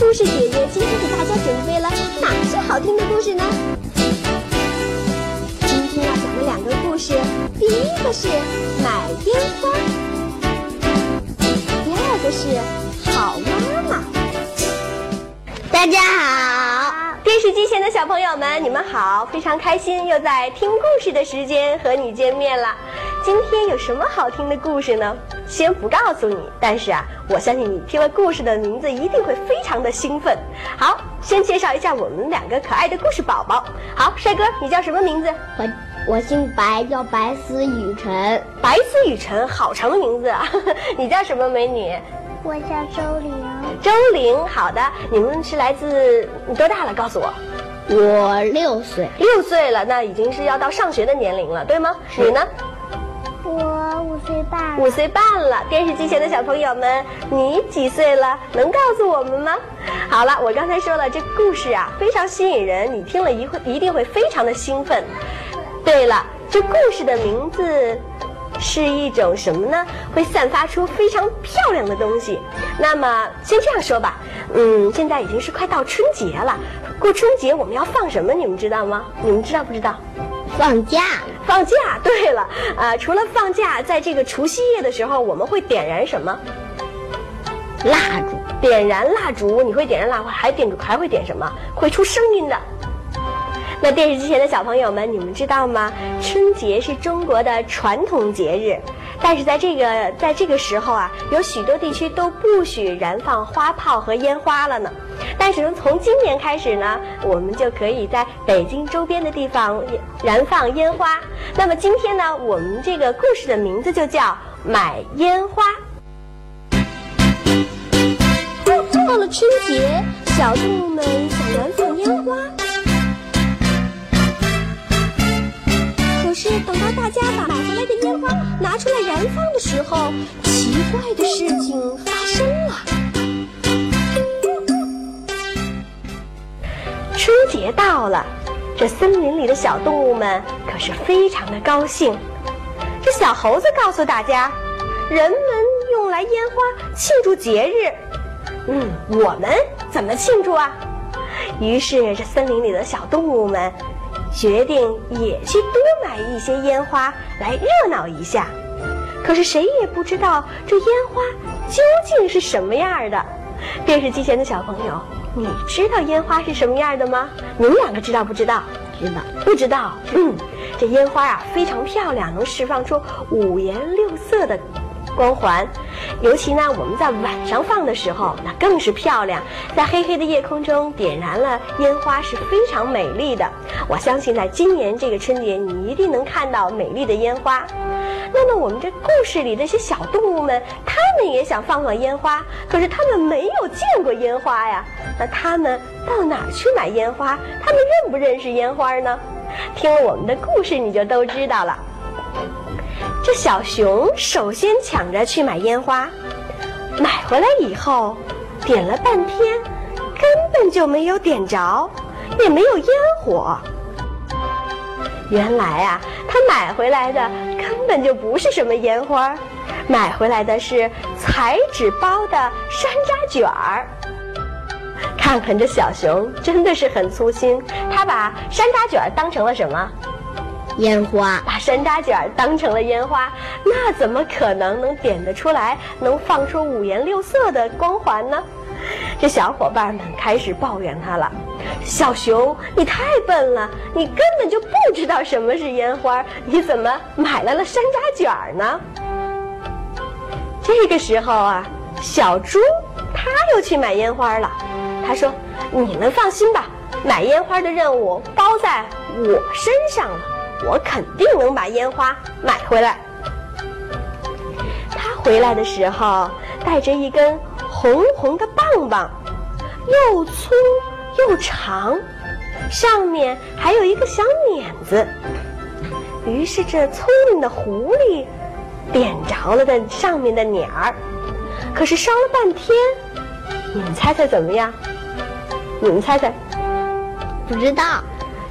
故事姐姐今天给大家准备了哪些好听的故事呢？今天要讲的两个故事，第一个是买烟花，第二个是好妈妈。大家好，电视机前的小朋友们，你们好！非常开心又在听故事的时间和你见面了。今天有什么好听的故事呢？先不告诉你，但是啊，我相信你听了故事的名字一定会非常的兴奋。好，先介绍一下我们两个可爱的故事宝宝。好，帅哥，你叫什么名字？我我姓白，叫白思雨辰。白思雨辰，好长的名字啊！你叫什么美女？我叫周玲。周玲，好的。你们是来自你多大了？告诉我。我六岁。六岁了，那已经是要到上学的年龄了，对吗？你呢？我五岁半，五岁半了。电视机前的小朋友们，你几岁了？能告诉我们吗？好了，我刚才说了，这故事啊非常吸引人，你听了一会一定会非常的兴奋。对了，这故事的名字是一种什么呢？会散发出非常漂亮的东西。那么先这样说吧，嗯，现在已经是快到春节了，过春节我们要放什么？你们知道吗？你们知道不知道？放假，放假。对了，啊，除了放假，在这个除夕夜的时候，我们会点燃什么？蜡烛。点燃蜡烛，你会点燃蜡烛，还点还会点什么？会出声音的。那电视机前的小朋友们，你们知道吗？春节是中国的传统节日，但是在这个在这个时候啊，有许多地区都不许燃放花炮和烟花了呢。但是从今年开始呢，我们就可以在北京周边的地方燃放烟花。那么今天呢，我们这个故事的名字就叫买烟花。到了春节，小动物们想燃放烟花，可是等到大家把买回来的烟花拿出来燃放的时候，奇怪的事情到了，这森林里的小动物们可是非常的高兴。这小猴子告诉大家，人们用来烟花庆祝节日。嗯，我们怎么庆祝啊？于是这森林里的小动物们决定也去多买一些烟花来热闹一下。可是谁也不知道这烟花究竟是什么样的。电视机前的小朋友，你知道烟花是什么样的吗？你们两个知道不知道？知道。不知道。嗯，这烟花啊非常漂亮，能释放出五颜六色的。光环，尤其呢，我们在晚上放的时候，那更是漂亮。在黑黑的夜空中点燃了烟花，是非常美丽的。我相信，在今年这个春节，你一定能看到美丽的烟花。那么，我们这故事里这些小动物们，他们也想放放烟花，可是他们没有见过烟花呀。那他们到哪儿去买烟花？他们认不认识烟花呢？听了我们的故事，你就都知道了。这小熊首先抢着去买烟花，买回来以后，点了半天，根本就没有点着，也没有烟火。原来啊，他买回来的根本就不是什么烟花，买回来的是彩纸包的山楂卷儿。看看这小熊真的是很粗心，他把山楂卷当成了什么？烟花把山楂卷当成了烟花，那怎么可能能点得出来，能放出五颜六色的光环呢？这小伙伴们开始抱怨他了：“小熊，你太笨了，你根本就不知道什么是烟花，你怎么买来了山楂卷呢？”这个时候啊，小猪他又去买烟花了。他说：“你们放心吧，买烟花的任务包在我身上了。”我肯定能把烟花买回来。他回来的时候带着一根红红的棒棒，又粗又长，上面还有一个小碾子。于是这聪明的狐狸点着了的上面的捻儿，可是烧了半天，你们猜猜怎么样？你们猜猜？不知道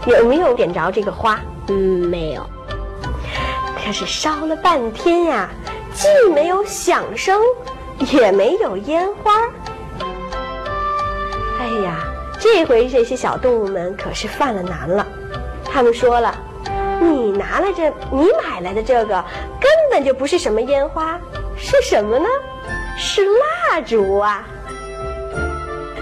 有没有点着这个花？嗯，没有。可是烧了半天呀，既没有响声，也没有烟花。哎呀，这回这些小动物们可是犯了难了。他们说了：“你拿来这，你买来的这个根本就不是什么烟花，是什么呢？是蜡烛啊！”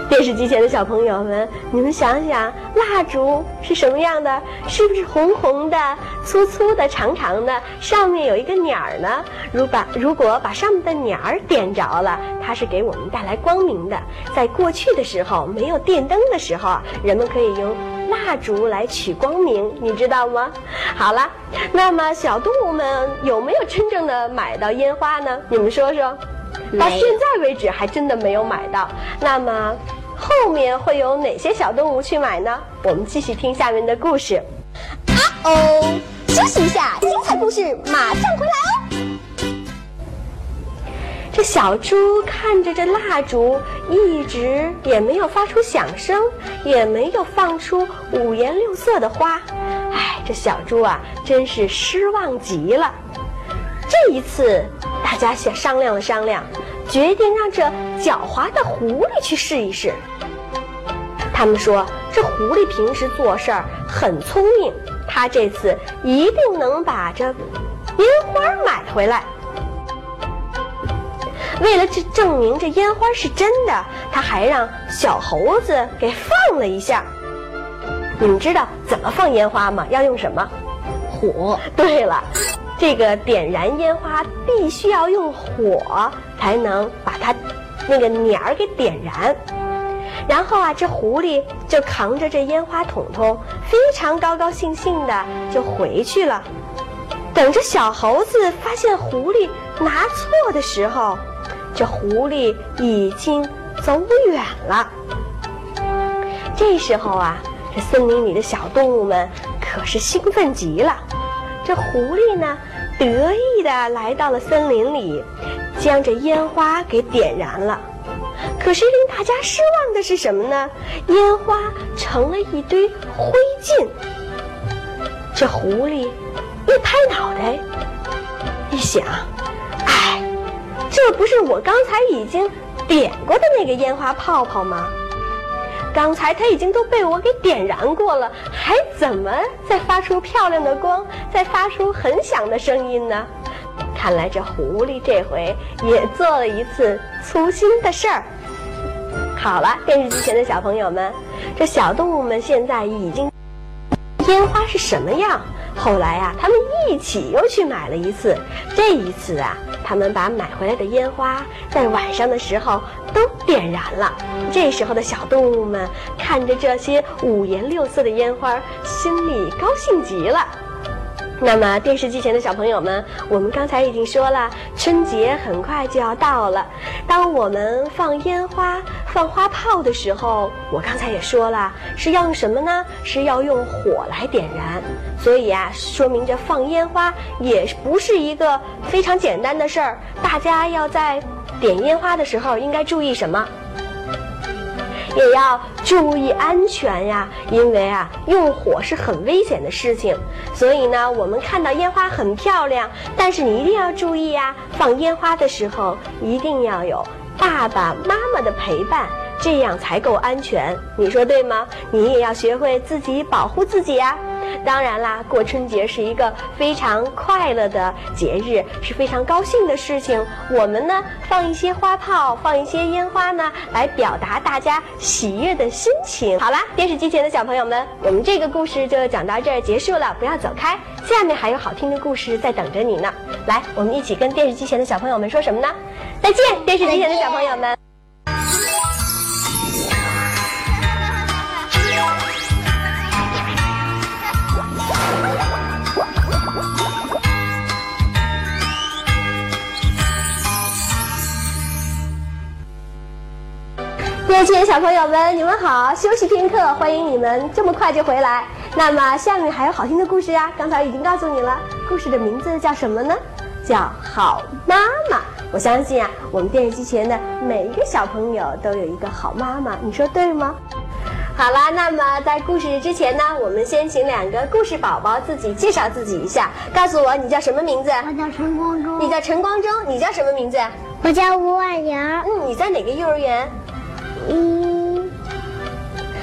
电视机前的小朋友们，你们想想，蜡烛是什么样的？是不是红红的、粗粗的、长长的，上面有一个鸟儿呢？如把如果把上面的鸟儿点着了，它是给我们带来光明的。在过去的时候，没有电灯的时候啊，人们可以用蜡烛来取光明，你知道吗？好了，那么小动物们有没有真正的买到烟花呢？你们说说。到现在为止，还真的没有买到。那么。后面会有哪些小动物去买呢？我们继续听下面的故事。啊哦，休息一下，精彩故事马上回来哦。这小猪看着这蜡烛，一直也没有发出响声，也没有放出五颜六色的花。哎，这小猪啊，真是失望极了。这一次，大家想商量了商量。决定让这狡猾的狐狸去试一试。他们说，这狐狸平时做事儿很聪明，他这次一定能把这烟花买回来。为了这证明这烟花是真的，他还让小猴子给放了一下。你们知道怎么放烟花吗？要用什么？火。对了。这个点燃烟花必须要用火才能把它那个捻儿给点燃，然后啊，这狐狸就扛着这烟花筒筒，非常高高兴兴的就回去了。等着小猴子发现狐狸拿错的时候，这狐狸已经走远了。这时候啊，这森林里的小动物们可是兴奋极了。这狐狸呢，得意的来到了森林里，将这烟花给点燃了。可是令大家失望的是什么呢？烟花成了一堆灰烬。这狐狸一拍脑袋，一想，哎，这不是我刚才已经点过的那个烟花泡泡吗？刚才它已经都被我给点燃过了，还怎么再发出漂亮的光，再发出很响的声音呢？看来这狐狸这回也做了一次粗心的事儿。好了，电视机前的小朋友们，这小动物们现在已经烟花是什么样？后来呀，他们一起又去买了一次。这一次啊，他们把买回来的烟花在晚上的时候。都点燃了。这时候的小动物们看着这些五颜六色的烟花，心里高兴极了。那么电视机前的小朋友们，我们刚才已经说了，春节很快就要到了。当我们放烟花、放花炮的时候，我刚才也说了，是要用什么呢？是要用火来点燃。所以啊，说明这放烟花也不是一个非常简单的事儿。大家要在。点烟花的时候应该注意什么？也要注意安全呀，因为啊，用火是很危险的事情。所以呢，我们看到烟花很漂亮，但是你一定要注意呀，放烟花的时候一定要有爸爸妈妈的陪伴，这样才够安全。你说对吗？你也要学会自己保护自己呀。当然啦，过春节是一个非常快乐的节日，是非常高兴的事情。我们呢，放一些花炮，放一些烟花呢，来表达大家喜悦的心情。好啦，电视机前的小朋友们，我们这个故事就讲到这儿结束了，不要走开，下面还有好听的故事在等着你呢。来，我们一起跟电视机前的小朋友们说什么呢？再见，电视机前的小朋友们。电视前小朋友们，你们好！休息片刻，欢迎你们这么快就回来。那么下面还有好听的故事啊，刚才已经告诉你了。故事的名字叫什么呢？叫《好妈妈》。我相信啊，我们电视机前的每一个小朋友都有一个好妈妈，你说对吗？好啦，那么在故事之前呢，我们先请两个故事宝宝自己介绍自己一下，告诉我你叫什么名字？我叫陈光中。你叫陈光中，你叫什么名字？我叫吴婉莹。嗯，你在哪个幼儿园？嗯，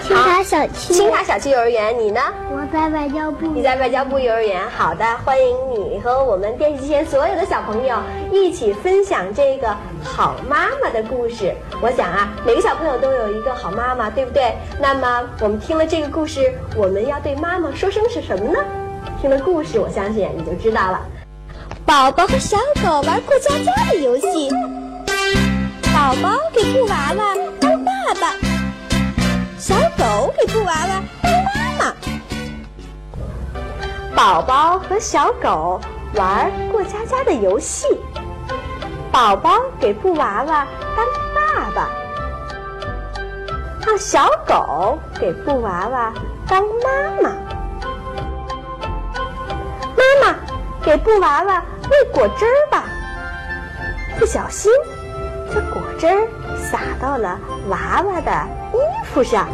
青塔小区。青塔小区幼儿园，你呢？我在外交部。你在外交部幼儿园。好的，欢迎你和我们电视机前所有的小朋友一起分享这个好妈妈的故事。我想啊，每个小朋友都有一个好妈妈，对不对？那么我们听了这个故事，我们要对妈妈说声是什么呢？听了故事，我相信你就知道了。宝宝和小狗玩过家家的游戏。宝宝给布娃娃当爸爸，小狗给布娃娃当妈妈。宝宝和小狗玩过家家的游戏。宝宝给布娃娃当爸爸，让小狗给布娃娃当妈妈。妈妈给布娃娃喂果汁儿吧，不小心。这果汁儿洒到了娃娃的衣服上，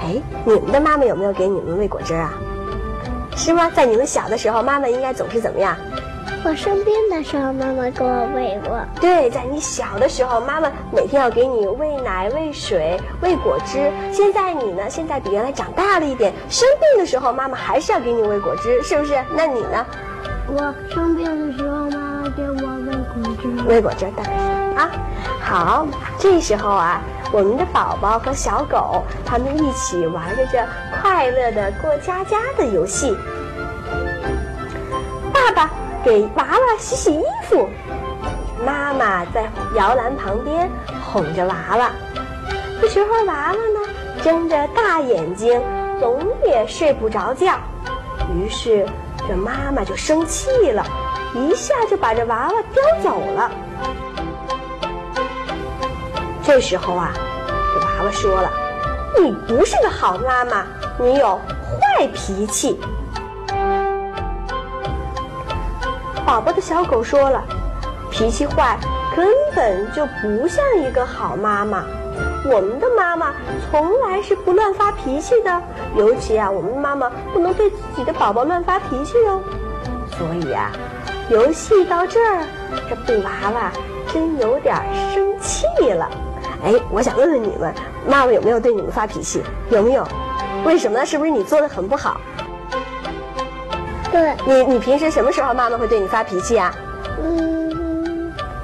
哎，你们的妈妈有没有给你们喂果汁啊？是吗？在你们小的时候，妈妈应该总是怎么样？我生病的时候，妈妈给我喂过。对，在你小的时候，妈妈每天要给你喂奶、喂水、喂果汁。现在你呢？现在比原来长大了一点，生病的时候，妈妈还是要给你喂果汁，是不是？那你呢？我生病的时候，妈妈给我喂果汁。喂果汁，当然是啊。好，这时候啊，我们的宝宝和小狗他们一起玩着这快乐的过家家的游戏。爸爸给娃娃洗洗衣服，妈妈在摇篮旁边哄着娃娃。这时候娃娃呢，睁着大眼睛，总也睡不着觉。于是这妈妈就生气了，一下就把这娃娃叼走了。这时候啊，这娃娃说了：“你不是个好妈妈，你有坏脾气。”宝宝的小狗说了：“脾气坏，根本就不像一个好妈妈。我们的妈妈从来是不乱发脾气的，尤其啊，我们妈妈不能对自己的宝宝乱发脾气哦。所以啊，游戏到这儿，这布娃娃真有点生气了。”哎，我想问问你们，妈妈有没有对你们发脾气？有没有？为什么呢？是不是你做的很不好？对。你你平时什么时候妈妈会对你发脾气啊？嗯，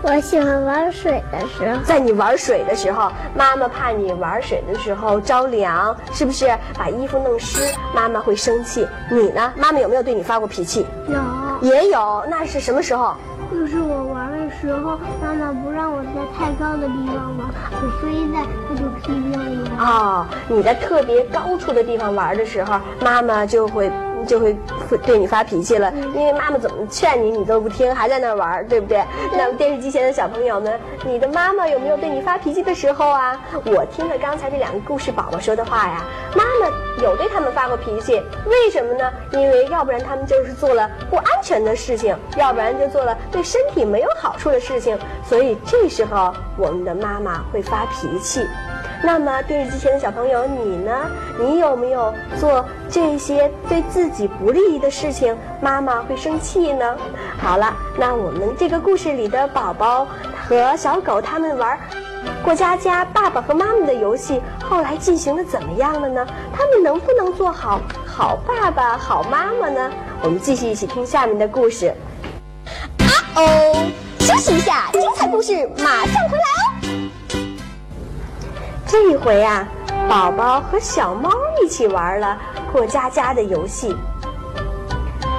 我喜欢玩水的时候。在你玩水的时候，妈妈怕你玩水的时候着凉，是不是把衣服弄湿？妈妈会生气。你呢？妈妈有没有对你发过脾气？有。也有。那是什么时候？就是我玩的时候，妈妈不让我在太高的地方玩，我飞在，她就批评我。哦，你在特别高处的地方玩的时候，妈妈就会就会会对你发脾气了，因为妈妈怎么劝你，你都不听，还在那玩，对不对？那么电视机前的小朋友们，你的妈妈有没有对你发脾气的时候啊？我听了刚才这两个故事宝宝说的话呀，妈妈有对他们发过脾气，为什么呢？因为要不然他们就是做了不安全的事情，要不然就做了对身体没有好处的事情，所以这时候我们的妈妈会发脾气。那么电视机前的小朋友，你呢？你有没有做这些对自己不利的事情，妈妈会生气呢？好了，那我们这个故事里的宝宝和小狗他们玩过家家爸爸和妈妈的游戏，后来进行的怎么样了呢？他们能不能做好好爸爸、好妈妈呢？我们继续一起听下面的故事。啊哦，休息一下，精彩故事马上回来哦。这一回啊，宝宝和小猫一起玩了过家家的游戏。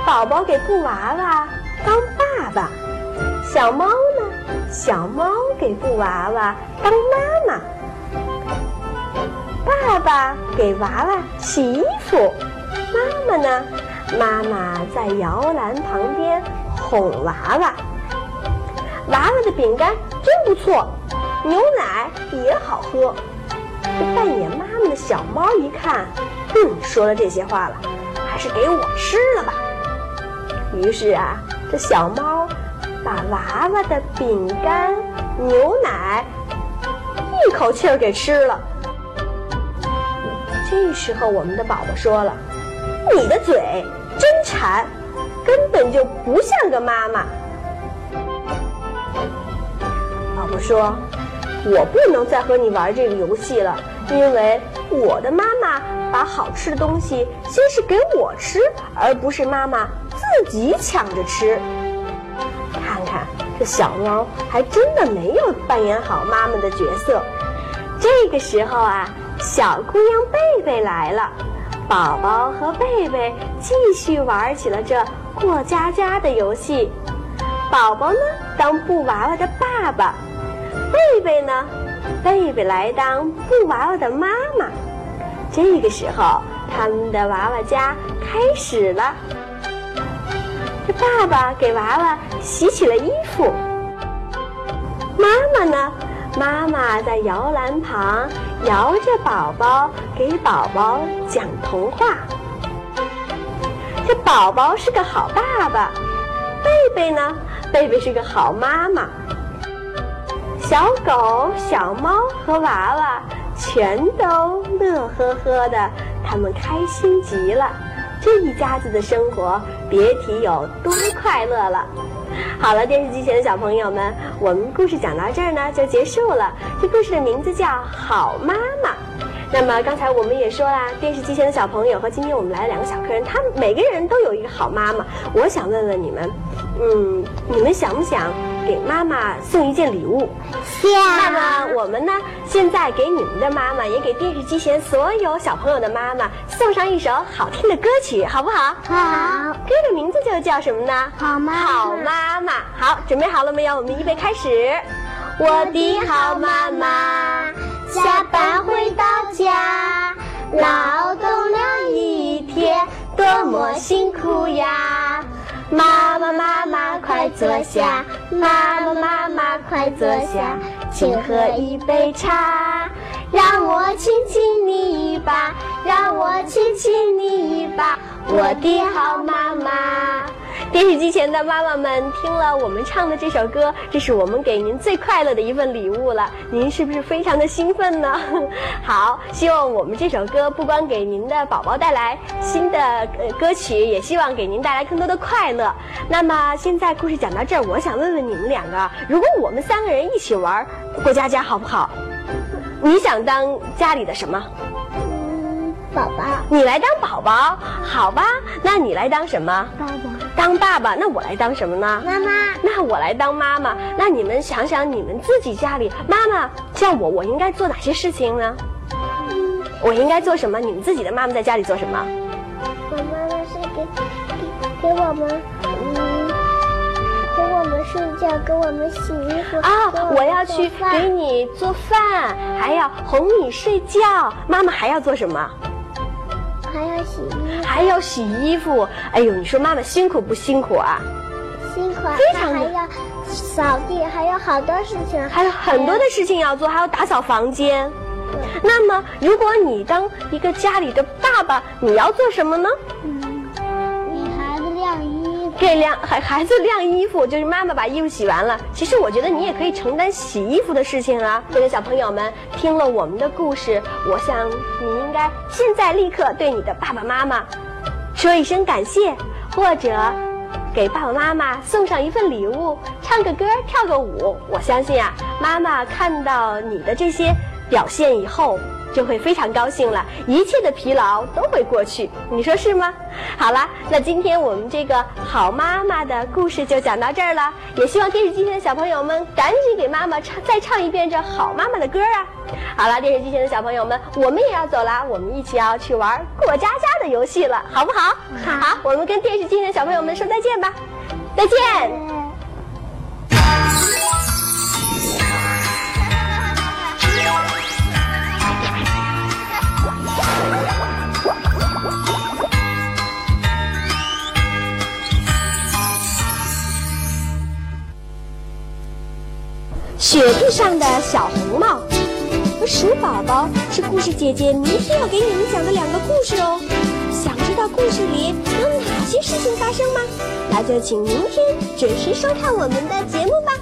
宝宝给布娃娃当爸爸，小猫呢？小猫给布娃娃当妈妈。爸爸给娃娃洗衣服，妈妈呢？妈妈在摇篮旁边哄娃娃。娃娃的饼干真不错，牛奶也好喝。扮演妈妈的小猫一看，嗯，说了这些话了，还是给我吃了吧。于是啊，这小猫把娃娃的饼干、牛奶一口气儿给吃了。这时候，我们的宝宝说了：“你的嘴真馋，根本就不像个妈妈。”宝宝说：“我不能再和你玩这个游戏了，因为我的妈妈把好吃的东西先是给我吃，而不是妈妈自己抢着吃。”看看这小猫还真的没有扮演好妈妈的角色。这个时候啊，小姑娘贝贝来了，宝宝和贝贝继续玩起了这过家家的游戏。宝宝呢当布娃娃的爸爸，贝贝呢，贝贝来当布娃娃的妈妈。这个时候，他们的娃娃家开始了。这爸爸给娃娃洗起了衣服，妈妈呢？妈妈在摇篮旁摇着宝宝，给宝宝讲童话。这宝宝是个好爸爸，贝贝呢？贝贝是个好妈妈。小狗、小猫和娃娃全都乐呵呵的，他们开心极了。这一家子的生活，别提有多快乐了。好了，电视机前的小朋友们，我们故事讲到这儿呢就结束了。这故事的名字叫《好妈妈》。那么刚才我们也说啦，电视机前的小朋友和今天我们来了两个小客人，他们每个人都有一个好妈妈。我想问问你们，嗯，你们想不想给妈妈送一件礼物？那么我们呢，现在给你们的妈妈，也给电视机前所有小朋友的妈妈送上一首好听的歌曲，好不好？好，歌的名字就叫什么呢？好妈妈好妈妈。好，准备好了没有？我们预备开始。我的好妈妈，下班回到家，劳动了一天，多么辛苦呀！妈妈妈妈快坐下，妈妈妈妈快坐下，请喝一杯茶，让我亲亲你一把，让我亲亲你一把，我的好妈妈。电视机前的妈妈们听了我们唱的这首歌，这是我们给您最快乐的一份礼物了。您是不是非常的兴奋呢？好，希望我们这首歌不光给您的宝宝带来新的歌曲，也希望给您带来更多的快乐。那么现在故事讲到这儿，我想问问你们两个，如果我们三个人一起玩过家家，好不好？你想当家里的什么？嗯，宝宝，你来当宝宝，好吧？那你来当什么？爸爸，当爸爸，那我来当什么呢？妈妈，那我来当妈妈。那你们想想，你们自己家里妈妈叫我，我应该做哪些事情呢？我应该做什么？你们自己的妈妈在家里做什么？我妈妈是给给给我们，嗯，给我们睡觉，给我们洗衣服啊给，我要去给你做饭，还要哄你睡觉。妈妈还要做什么？还要洗衣服，还要洗衣服。哎呦，你说妈妈辛苦不辛苦啊？辛苦，非常的还要扫地，还有好多事情，还有很多的事情要做，还要打扫房间。那么，如果你当一个家里的爸爸，你要做什么呢？嗯，给晾孩孩子晾衣服，就是妈妈把衣服洗完了。其实我觉得你也可以承担洗衣服的事情啊。各位小朋友们，听了我们的故事，我想你应该现在立刻对你的爸爸妈妈说一声感谢，或者给爸爸妈妈送上一份礼物，唱个歌，跳个舞。我相信啊，妈妈看到你的这些表现以后。就会非常高兴了，一切的疲劳都会过去，你说是吗？好了，那今天我们这个好妈妈的故事就讲到这儿了，也希望电视机前的小朋友们赶紧给妈妈唱再唱一遍这好妈妈的歌啊！好了，电视机前的小朋友们，我们也要走了，我们一起要去玩过家家的游戏了，好不好？好，我们跟电视机前的小朋友们说再见吧，再见。雪地上的小红帽和鼠宝宝是故事姐姐明天要给你们讲的两个故事哦。想知道故事里有哪些事情发生吗？那就请明天准时收看我们的节目吧。